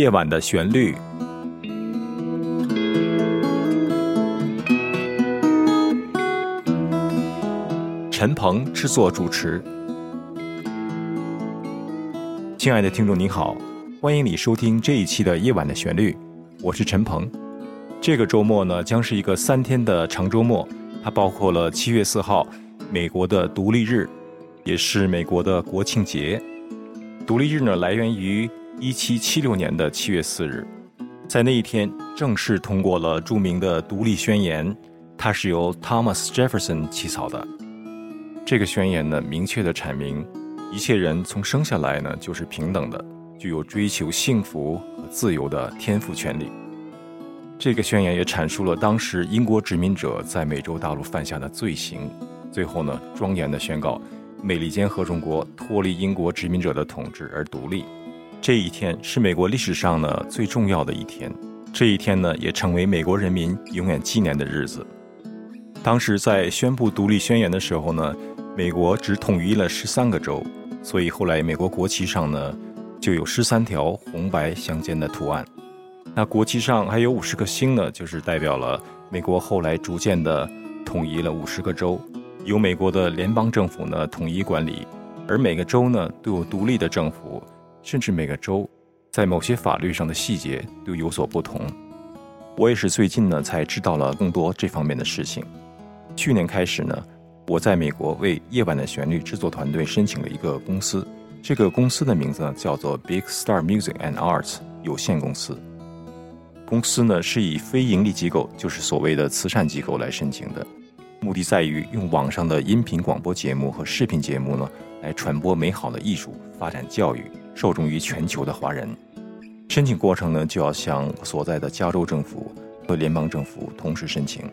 夜晚的旋律。陈鹏制作主持。亲爱的听众，你好，欢迎你收听这一期的《夜晚的旋律》，我是陈鹏。这个周末呢，将是一个三天的长周末，它包括了七月四号，美国的独立日，也是美国的国庆节。独立日呢，来源于一七七六年的七月四日，在那一天正式通过了著名的独立宣言，它是由 Thomas Jefferson 起草的。这个宣言呢，明确的阐明，一切人从生下来呢就是平等的，具有追求幸福和自由的天赋权利。这个宣言也阐述了当时英国殖民者在美洲大陆犯下的罪行，最后呢，庄严的宣告美利坚合众国脱离英国殖民者的统治而独立。这一天是美国历史上呢最重要的一天，这一天呢也成为美国人民永远纪念的日子。当时在宣布独立宣言的时候呢，美国只统一了十三个州，所以后来美国国旗上呢就有十三条红白相间的图案。那国旗上还有五十颗星呢，就是代表了美国后来逐渐的统一了五十个州，由美国的联邦政府呢统一管理，而每个州呢都有独立的政府，甚至每个州在某些法律上的细节都有所不同。我也是最近呢才知道了更多这方面的事情。去年开始呢，我在美国为《夜晚的旋律》制作团队申请了一个公司，这个公司的名字呢叫做 Big Star Music and Arts 有限公司。公司呢是以非盈利机构，就是所谓的慈善机构来申请的，目的在于用网上的音频广播节目和视频节目呢，来传播美好的艺术，发展教育，受众于全球的华人。申请过程呢，就要向所在的加州政府和联邦政府同时申请。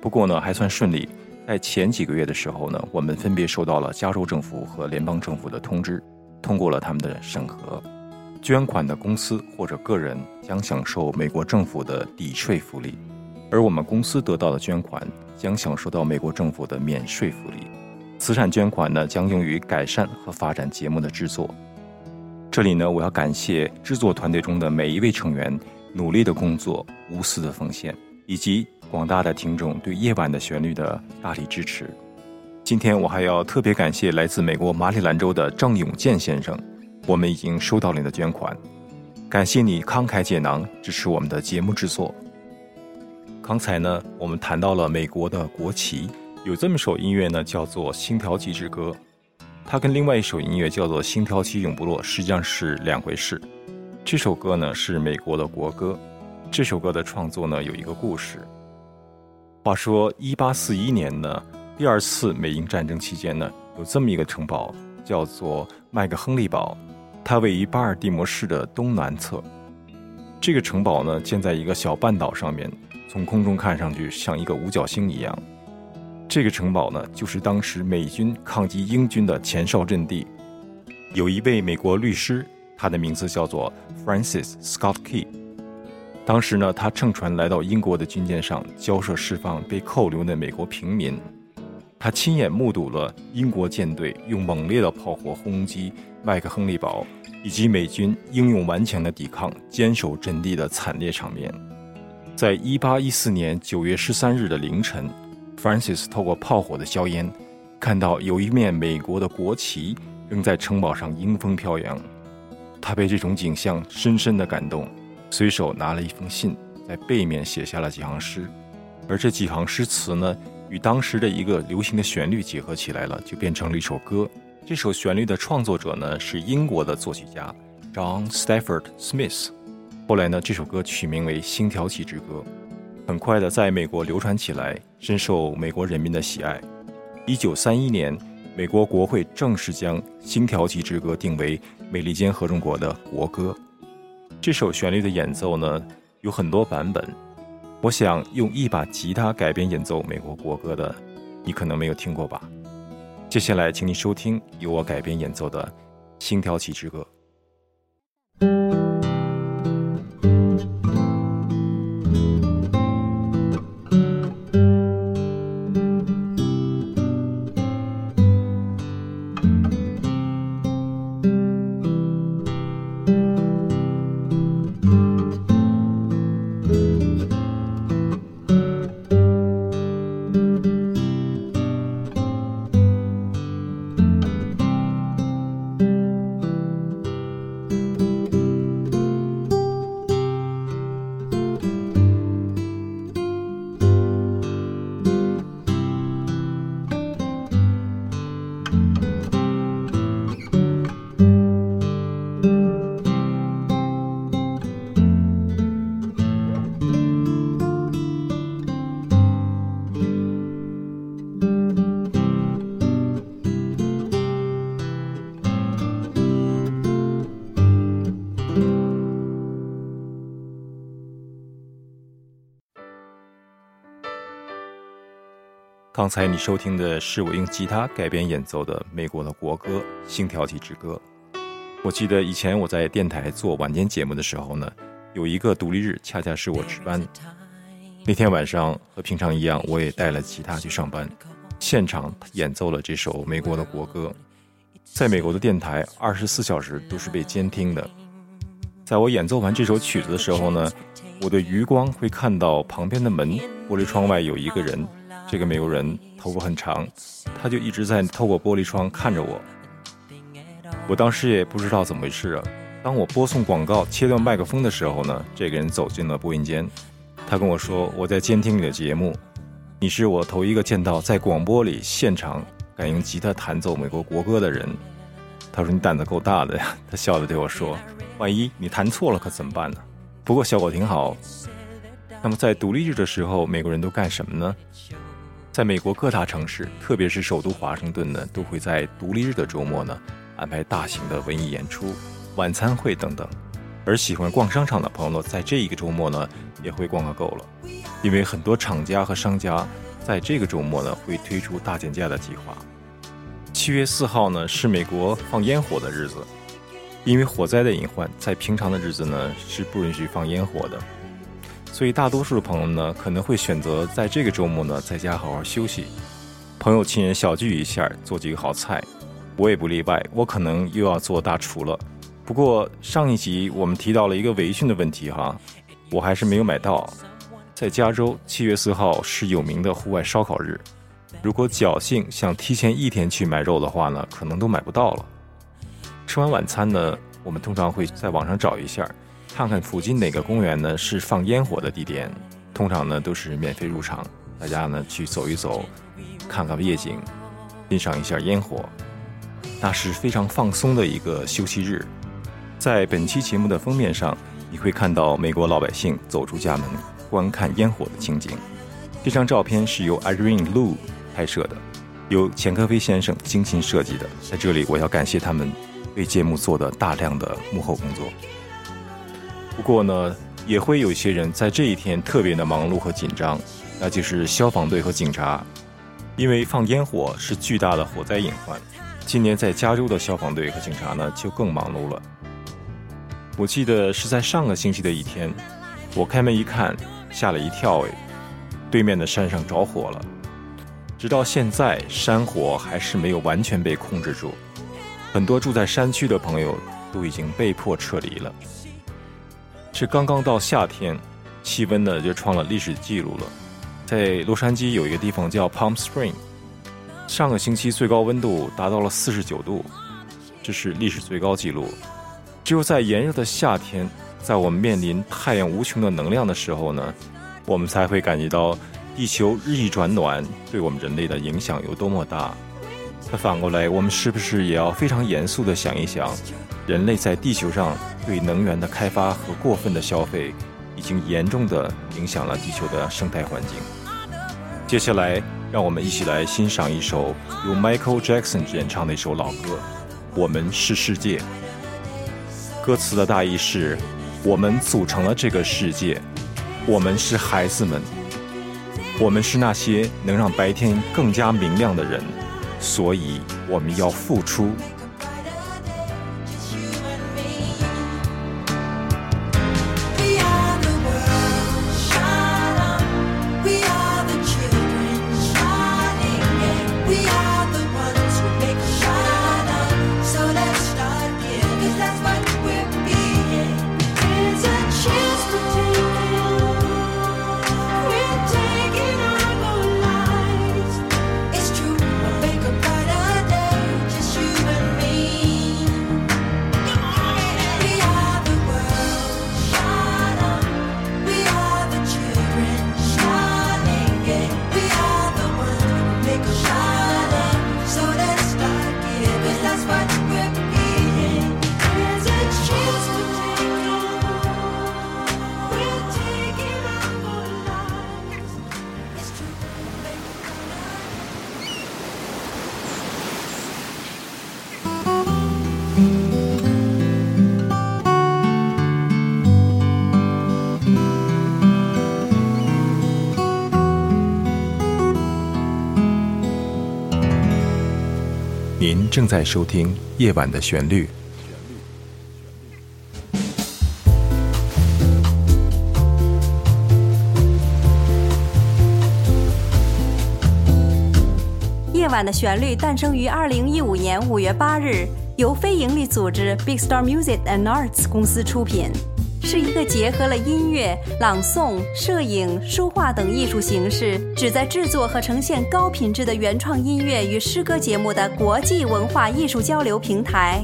不过呢，还算顺利，在前几个月的时候呢，我们分别收到了加州政府和联邦政府的通知，通过了他们的审核。捐款的公司或者个人将享受美国政府的抵税福利，而我们公司得到的捐款将享受到美国政府的免税福利。慈善捐款呢将用于改善和发展节目的制作。这里呢，我要感谢制作团队中的每一位成员努力的工作、无私的奉献，以及广大的听众对《夜晚的旋律》的大力支持。今天我还要特别感谢来自美国马里兰州的郑永健先生。我们已经收到了你的捐款，感谢你慷慨解囊支持我们的节目制作。刚才呢，我们谈到了美国的国旗，有这么首音乐呢，叫做《星条旗之歌》，它跟另外一首音乐叫做《星条旗永不落》实际上是两回事。这首歌呢是美国的国歌，这首歌的创作呢有一个故事。话说，一八四一年呢，第二次美英战争期间呢，有这么一个城堡叫做麦克亨利堡。它位于巴尔的摩市的东南侧，这个城堡呢建在一个小半岛上面，从空中看上去像一个五角星一样。这个城堡呢就是当时美军抗击英军的前哨阵地。有一位美国律师，他的名字叫做 Francis Scott Key。当时呢，他乘船来到英国的军舰上，交涉释放被扣留的美国平民。他亲眼目睹了英国舰队用猛烈的炮火轰击麦克亨利堡。以及美军英勇顽强的抵抗、坚守阵地的惨烈场面。在一八一四年九月十三日的凌晨，Francis 透过炮火的硝烟，看到有一面美国的国旗仍在城堡上迎风飘扬。他被这种景象深深的感动，随手拿了一封信，在背面写下了几行诗。而这几行诗词呢，与当时的一个流行的旋律结合起来了，就变成了一首歌。这首旋律的创作者呢是英国的作曲家 John Stafford Smith。后来呢，这首歌取名为《星条旗之歌》，很快的在美国流传起来，深受美国人民的喜爱。一九三一年，美国国会正式将《星条旗之歌》定为美利坚合众国的国歌。这首旋律的演奏呢有很多版本，我想用一把吉他改编演奏美国国歌的，你可能没有听过吧。接下来，请你收听由我改编演奏的《星条旗之歌》。刚才你收听的是我用吉他改编演奏的美国的国歌《星条旗之歌》。我记得以前我在电台做晚间节目的时候呢，有一个独立日，恰恰是我值班。那天晚上和平常一样，我也带了吉他去上班，现场演奏了这首美国的国歌。在美国的电台，二十四小时都是被监听的。在我演奏完这首曲子的时候呢，我的余光会看到旁边的门玻璃窗外有一个人。这个美国人头发很长，他就一直在透过玻璃窗看着我。我当时也不知道怎么回事啊。当我播送广告切断麦克风的时候呢，这个人走进了播音间，他跟我说：“我在监听你的节目，你是我头一个见到在广播里现场敢用吉他弹奏美国国歌的人。”他说：“你胆子够大的呀！”他笑着对我说：“万一你弹错了可怎么办呢？”不过效果挺好。那么在独立日的时候，美国人都干什么呢？在美国各大城市，特别是首都华盛顿呢，都会在独立日的周末呢安排大型的文艺演出、晚餐会等等。而喜欢逛商场的朋友呢，在这一个周末呢也会逛个够了，因为很多厂家和商家在这个周末呢会推出大减价的计划。七月四号呢是美国放烟火的日子，因为火灾的隐患，在平常的日子呢是不允许放烟火的。所以，大多数的朋友呢，可能会选择在这个周末呢，在家好好休息，朋友亲人小聚一下，做几个好菜。我也不例外，我可能又要做大厨了。不过上一集我们提到了一个围裙的问题哈，我还是没有买到。在加州，七月四号是有名的户外烧烤日，如果侥幸想提前一天去买肉的话呢，可能都买不到了。吃完晚餐呢，我们通常会在网上找一下。看看附近哪个公园呢是放烟火的地点，通常呢都是免费入场，大家呢去走一走，看看夜景，欣赏一下烟火，那是非常放松的一个休息日。在本期节目的封面上，你会看到美国老百姓走出家门观看烟火的情景。这张照片是由 Irene Lu 拍摄的，由钱科飞先生精心设计的。在这里，我要感谢他们为节目做的大量的幕后工作。不过呢，也会有一些人在这一天特别的忙碌和紧张，那就是消防队和警察，因为放烟火是巨大的火灾隐患。今年在加州的消防队和警察呢就更忙碌了。我记得是在上个星期的一天，我开门一看，吓了一跳诶，对面的山上着火了。直到现在，山火还是没有完全被控制住，很多住在山区的朋友都已经被迫撤离了。是刚刚到夏天，气温呢就创了历史记录了。在洛杉矶有一个地方叫 Palm Spring，上个星期最高温度达到了四十九度，这是历史最高纪录。只有在炎热的夏天，在我们面临太阳无穷的能量的时候呢，我们才会感觉到地球日益转暖对我们人类的影响有多么大。那反过来，我们是不是也要非常严肃地想一想？人类在地球上对能源的开发和过分的消费，已经严重的影响了地球的生态环境。接下来，让我们一起来欣赏一首由 Michael Jackson 演唱的一首老歌《我们是世界》。歌词的大意是：我们组成了这个世界，我们是孩子们，我们是那些能让白天更加明亮的人，所以我们要付出。正在收听《夜晚的旋律》。夜晚的旋律诞生于二零一五年五月八日，由非营利组织 Big Star Music and Arts 公司出品，是一个结合了音乐、朗诵、摄影、书画等艺术形式，旨在制作和呈现高品质的原创音乐与诗歌节目的国际文化艺术交流平台。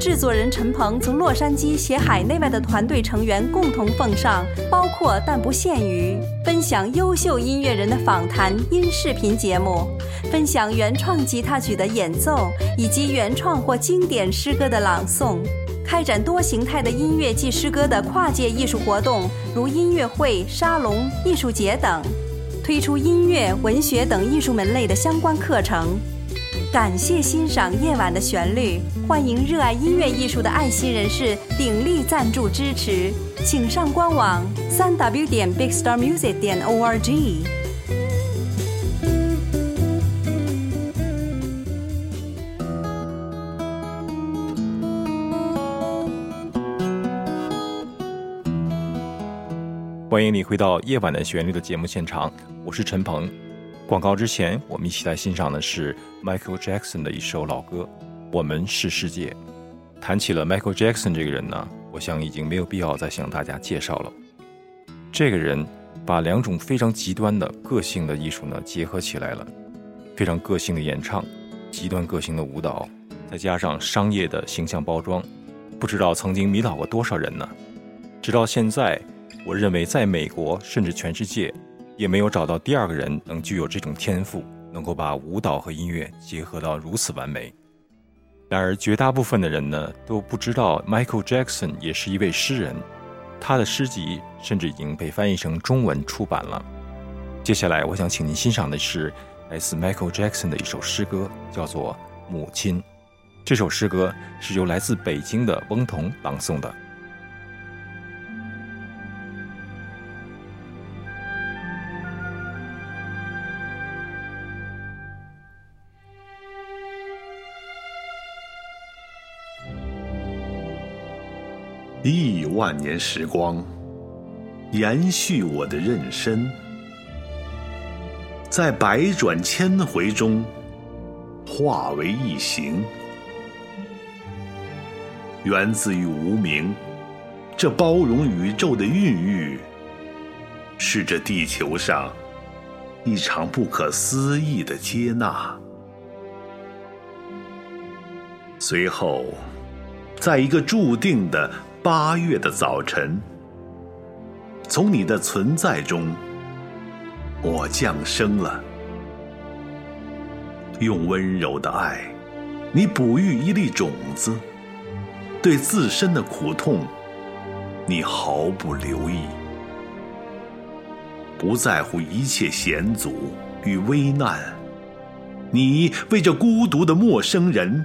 制作人陈鹏从洛杉矶携海内外的团队成员共同奉上，包括但不限于分享优秀音乐人的访谈音视频节目，分享原创吉他曲的演奏，以及原创或经典诗歌的朗诵，开展多形态的音乐及诗歌的跨界艺术活动，如音乐会、沙龙、艺术节等，推出音乐、文学等艺术门类的相关课程。感谢欣赏夜晚的旋律，欢迎热爱音乐艺术的爱心人士鼎力赞助支持，请上官网三 w 点 bigstarmusic 点 org。欢迎你回到《夜晚的旋律》的节目现场，我是陈鹏。广告之前，我们一起来欣赏的是 Michael Jackson 的一首老歌《我们是世界》。谈起了 Michael Jackson 这个人呢，我想已经没有必要再向大家介绍了。这个人把两种非常极端的个性的艺术呢结合起来了，非常个性的演唱，极端个性的舞蹈，再加上商业的形象包装，不知道曾经迷倒过多少人呢。直到现在，我认为在美国甚至全世界。也没有找到第二个人能具有这种天赋，能够把舞蹈和音乐结合到如此完美。然而，绝大部分的人呢都不知道，Michael Jackson 也是一位诗人，他的诗集甚至已经被翻译成中文出版了。接下来，我想请您欣赏的是来自 Michael Jackson 的一首诗歌，叫做《母亲》。这首诗歌是由来自北京的翁同朗诵的。亿万年时光，延续我的妊娠，在百转千回中化为一形，源自于无名。这包容宇宙的孕育，是这地球上一场不可思议的接纳。随后，在一个注定的。八月的早晨，从你的存在中，我降生了。用温柔的爱，你哺育一粒种子。对自身的苦痛，你毫不留意，不在乎一切险阻与危难。你为这孤独的陌生人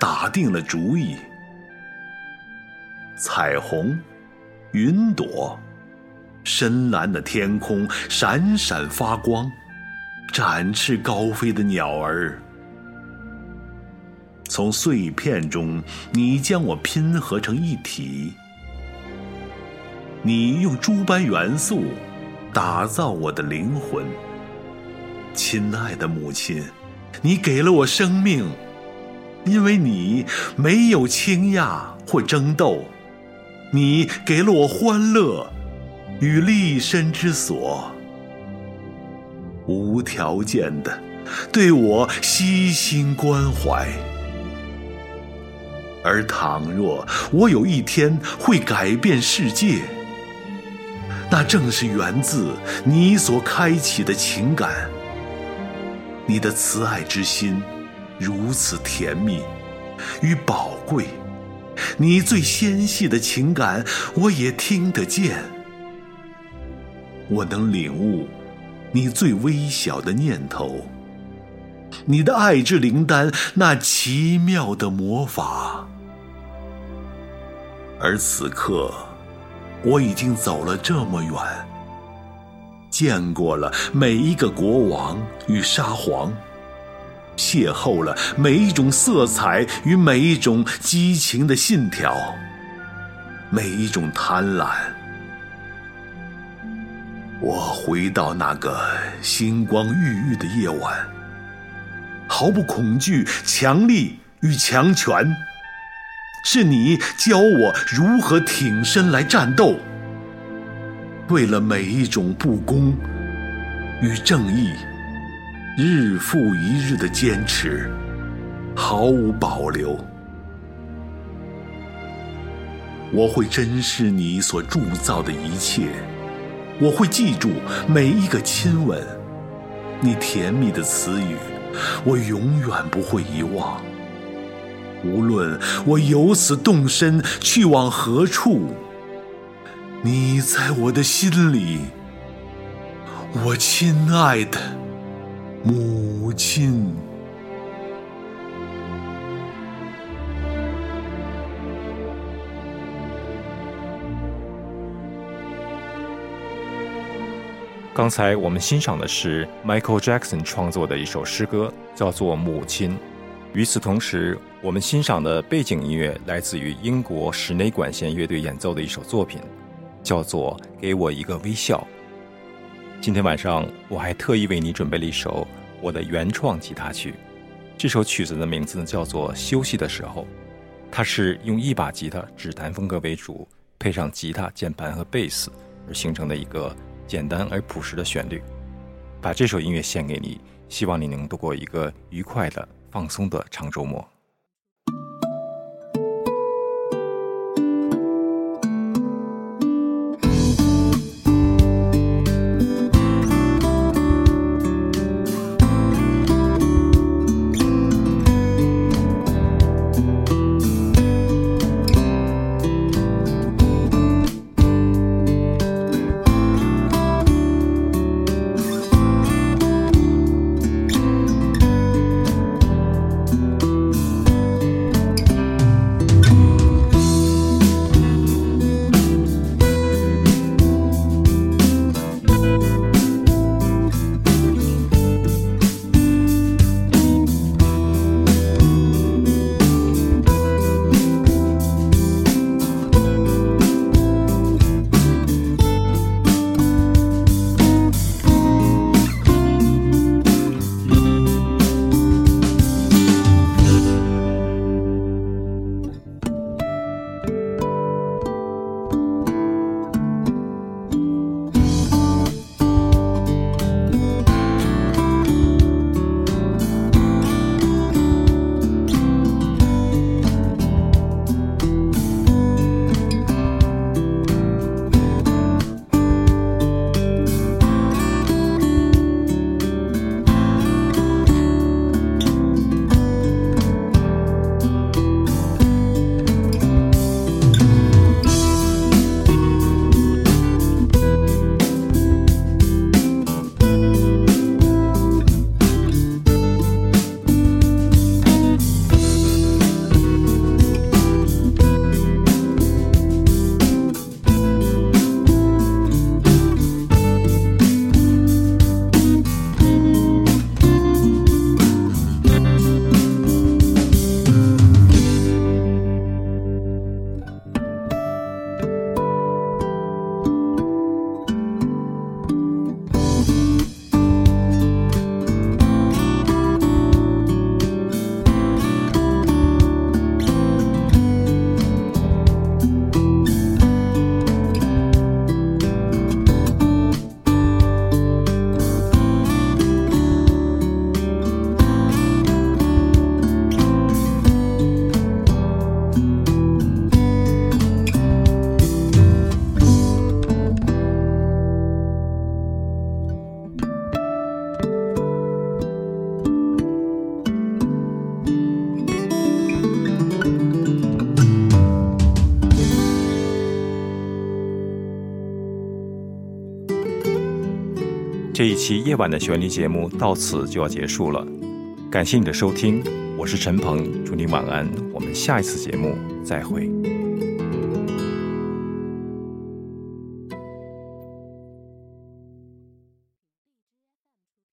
打定了主意。彩虹，云朵，深蓝的天空闪闪发光，展翅高飞的鸟儿。从碎片中，你将我拼合成一体。你用诸般元素打造我的灵魂。亲爱的母亲，你给了我生命，因为你没有倾轧或争斗。你给了我欢乐与立身之所，无条件的对我悉心关怀。而倘若我有一天会改变世界，那正是源自你所开启的情感。你的慈爱之心如此甜蜜与宝贵。你最纤细的情感，我也听得见。我能领悟你最微小的念头，你的爱之灵丹，那奇妙的魔法。而此刻，我已经走了这么远，见过了每一个国王与沙皇，邂逅了每一种色彩与每一种激情的信条，每一种贪婪。我回到那个星光郁郁的夜晚，毫不恐惧强力与强权。是你教我如何挺身来战斗，为了每一种不公与正义，日复一日的坚持，毫无保留。我会珍视你所铸造的一切，我会记住每一个亲吻，你甜蜜的词语，我永远不会遗忘。无论我由此动身去往何处，你在我的心里，我亲爱的母亲。刚才我们欣赏的是 Michael Jackson 创作的一首诗歌，叫做《母亲》。与此同时，我们欣赏的背景音乐来自于英国室内管弦乐队演奏的一首作品，叫做《给我一个微笑》。今天晚上我还特意为你准备了一首我的原创吉他曲，这首曲子的名字呢叫做《休息的时候》，它是用一把吉他指弹风格为主，配上吉他、键盘和贝斯而形成的一个简单而朴实的旋律。把这首音乐献给你，希望你能度过一个愉快的。放松的长周末。期夜晚的旋律节目到此就要结束了，感谢你的收听，我是陈鹏，祝你晚安，我们下一次节目再会。